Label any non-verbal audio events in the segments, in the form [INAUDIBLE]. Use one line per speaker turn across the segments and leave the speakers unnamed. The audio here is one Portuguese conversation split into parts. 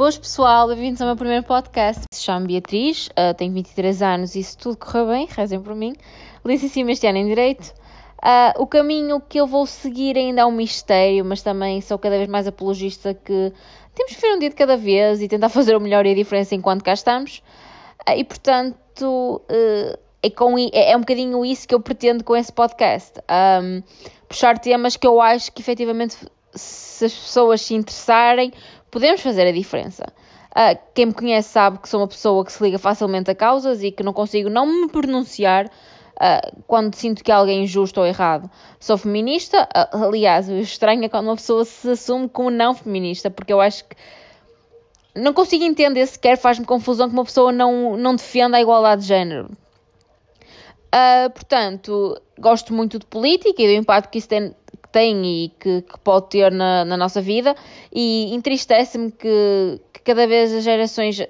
Boas pessoal, bem-vindos ao meu primeiro podcast. Me chamo Beatriz, uh, tenho 23 anos e se tudo correr bem, rezem por mim. Licenciei-me este ano em Direito. Uh, o caminho que eu vou seguir ainda é um mistério, mas também sou cada vez mais apologista que temos que ver um dia de cada vez e tentar fazer o melhor e a diferença enquanto cá estamos. Uh, e portanto, é, com, é, é, um bocadinho isso que eu pretendo com esse podcast. Um, puxar temas que eu acho que efetivamente, se as pessoas se interessarem, podemos fazer a diferença. Uh, quem me conhece sabe que sou uma pessoa que se liga facilmente a causas e que não consigo não me pronunciar uh, quando sinto que alguém é injusto ou errado. Sou feminista, uh, aliás, o estranho é quando uma pessoa se assume como não feminista, porque eu acho que não consigo entender sequer, faz-me confusão que uma pessoa não, não defenda a igualdade de género. Uh, portanto, gosto muito de política e do impacto que isso tem, tem e que, que, pode ter na, na nossa vida, e entristece-me que, que, cada vez as gerações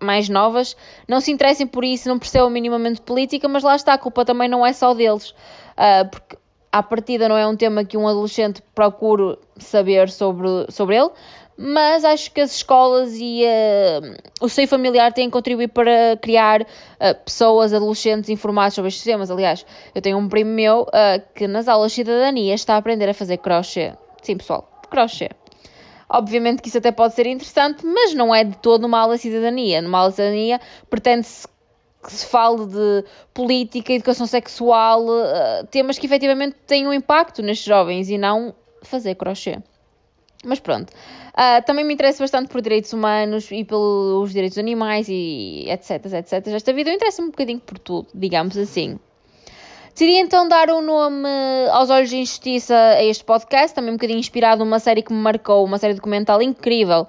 mais novas não se interessem por isso, não percebam minimamente política, mas lá está, a culpa também não é só deles, uh, porque à partida não é um tema que um adolescente procure saber sobre, sobre ele, mas acho que as escolas e uh, o seio familiar têm contribuído para criar uh, pessoas, adolescentes informados sobre estes temas. Aliás, eu tenho um primo meu uh, que nas aulas de cidadania está a aprender a fazer crochê. Sim, pessoal, crochê. Obviamente que isso até pode ser interessante, mas não é de todo uma aula de cidadania. Numa aula de cidadania pretende-se que se fale de política, educação sexual, temas que efetivamente têm um impacto nestes jovens e não fazer crochê. Mas pronto. Uh, também me interessa bastante por direitos humanos e pelos direitos animais e etc, etc. Esta vida interessa-me um bocadinho por tudo, digamos assim. Decidi então dar um nome aos Olhos de Injustiça a este podcast, também um bocadinho inspirado numa série que me marcou, uma série documental incrível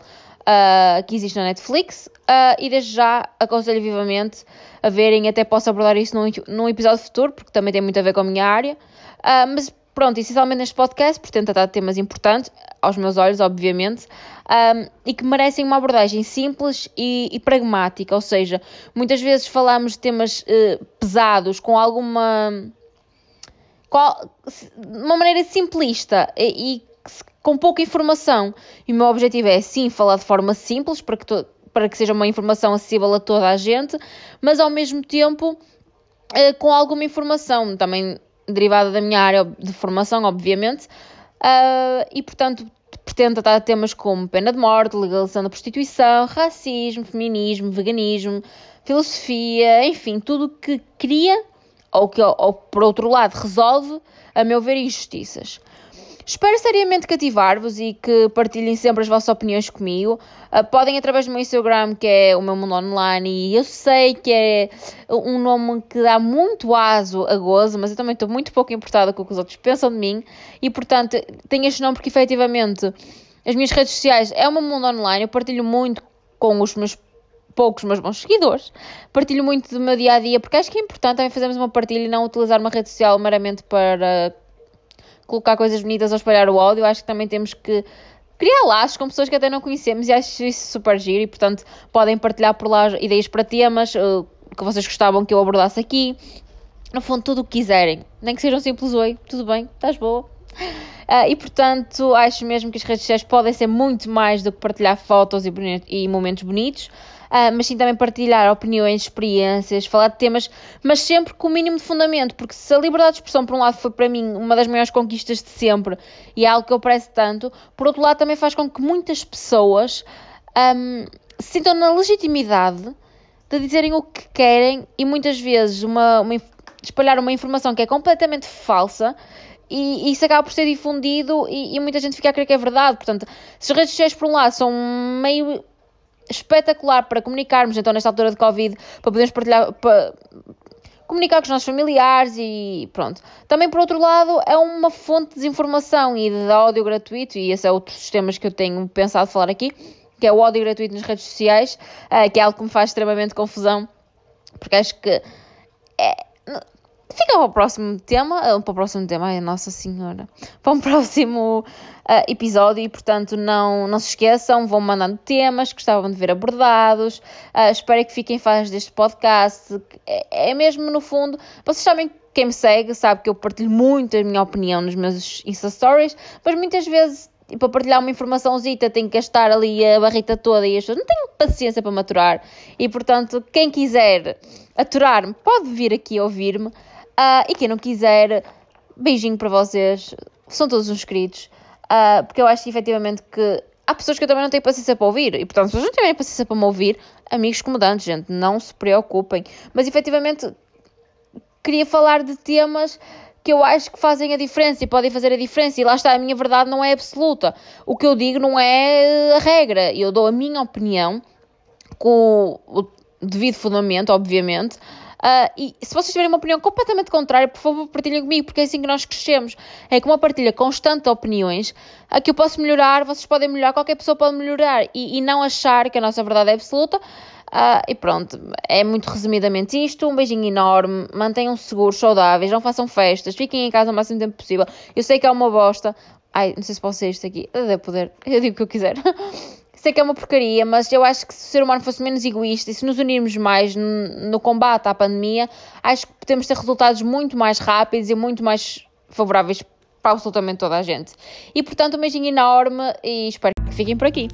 uh, que existe na Netflix. Uh, e desde já aconselho vivamente a verem, até posso abordar isso num, num episódio futuro, porque também tem muito a ver com a minha área. Uh, mas pronto, essencialmente neste podcast, portanto, tratar de temas importantes, aos meus olhos, obviamente, um, e que merecem uma abordagem simples e, e, pragmática, ou seja, muitas vezes falamos de temas uh, pesados com alguma. Qual, uma maneira simplista e, e, com pouca informação. E o meu objetivo é, sim, falar de forma simples para que, to, para que seja uma informação acessível a toda a gente, mas ao mesmo tempo uh, com alguma informação. Também derivada da minha área de formação, obviamente, uh, e portanto pretendo tratar temas como pena de morte, legalização da prostituição, racismo, feminismo, veganismo, filosofia, enfim, tudo o que cria ou que, ou, por outro lado, resolve, a meu ver, injustiças. Espero seriamente cativar-vos e que partilhem sempre as vossas opiniões comigo. Uh, podem através do meu Instagram, que é o meu mundo online, e eu sei que é um nome que dá muito aso a gozo, mas eu também estou muito pouco importada com o que os outros pensam de mim, e portanto tenho este nome porque efetivamente as minhas redes sociais é o meu mundo online, eu partilho muito com os meus poucos, mas bons seguidores. Partilho muito do meu dia a dia, porque acho que é importante também fazermos uma partilha e não utilizar uma rede social meramente para colocar coisas bonitas ou espalhar o ódio, acho que também temos que criar laços com pessoas que até não conhecemos e acho isso super giro e, portanto, podem partilhar por lá ideias para temas uh, que vocês gostavam que eu abordasse aqui. No fundo, tudo o que quiserem. Nem que sejam simples oi, tudo bem, estás boa. Uh, e portanto, acho mesmo que as redes sociais podem ser muito mais do que partilhar fotos e, e momentos bonitos uh, mas sim também partilhar opiniões, experiências, falar de temas, mas sempre com o mínimo de fundamento, porque se a liberdade de expressão, por um lado, foi para mim uma das maiores conquistas de sempre e é algo que eu prezo tanto, por outro lado, também faz com que muitas pessoas um, se sintam na legitimidade de dizerem o que querem e muitas vezes uma, uma espalhar uma informação que é completamente falsa e, e, isso acaba por ser difundido e, e, muita gente fica a crer que é verdade. Portanto, se as redes sociais, por um lado, são meio espetacular para comunicarmos, então, nesta altura de Covid, para podermos partilhar. Para, comunicar com os nossos familiares e pronto. Também, por outro lado, é uma fonte de desinformação e de ódio gratuito, e esse é outro dos sistemas que eu tenho pensado falar aqui, que é o ódio gratuito nas redes sociais, uh, que é algo que me faz extremamente confusão, porque acho que Fica para o próximo tema, eh, para o próximo tema, ai Nossa Senhora, para um [LAUGHS] próximo uh, episódio e, portanto, não, não se esqueçam, vão mandando temas que gostavam de ver abordados, uh, espero que fiquem fãs deste podcast, é, é mesmo no fundo, vocês sabem quem me segue sabe que eu partilho muito a minha opinião nos meus Insta Stories, mas muitas vezes para partilhar uma informaçãozita tem que gastar ali a barrita toda e as pessoas não tenho paciência para maturar. E portanto, quem quiser aturar-me pode vir aqui ouvir-me. Uh, e quem não quiser, beijinho para vocês. São todos uns queridos. Uh, porque eu acho efetivamente que há pessoas que eu também não tenho paciência para ouvir. E portanto, se vocês não tiverem paciência para me ouvir, amigos comodantes, gente, não se preocupem. Mas efetivamente queria falar de temas que eu acho que fazem a diferença e podem fazer a diferença. E lá está, a minha verdade não é absoluta. O que eu digo não é a regra. Eu dou a minha opinião com o devido fundamento, obviamente. Uh, e se vocês tiverem uma opinião completamente contrária, por favor, partilhem comigo, porque é assim que nós crescemos. É com uma partilha constante de opiniões a que eu posso melhorar, vocês podem melhorar, qualquer pessoa pode melhorar e, e não achar que a nossa verdade é absoluta. Uh, e pronto, é muito resumidamente isto. Um beijinho enorme, mantenham-se seguros, saudáveis, não façam festas, fiquem em casa o máximo tempo possível. Eu sei que é uma bosta. Ai, não sei se posso ser isto aqui. Eu devo poder, eu digo o que eu quiser. [LAUGHS] sei que é uma porcaria, mas eu acho que se o ser humano fosse menos egoísta e se nos unirmos mais no, combate à pandemia, acho que podemos ter resultados muito mais rápidos e muito mais favoráveis para absolutamente toda a gente. E portanto, um beijinho enorme e espero que fiquem por aqui.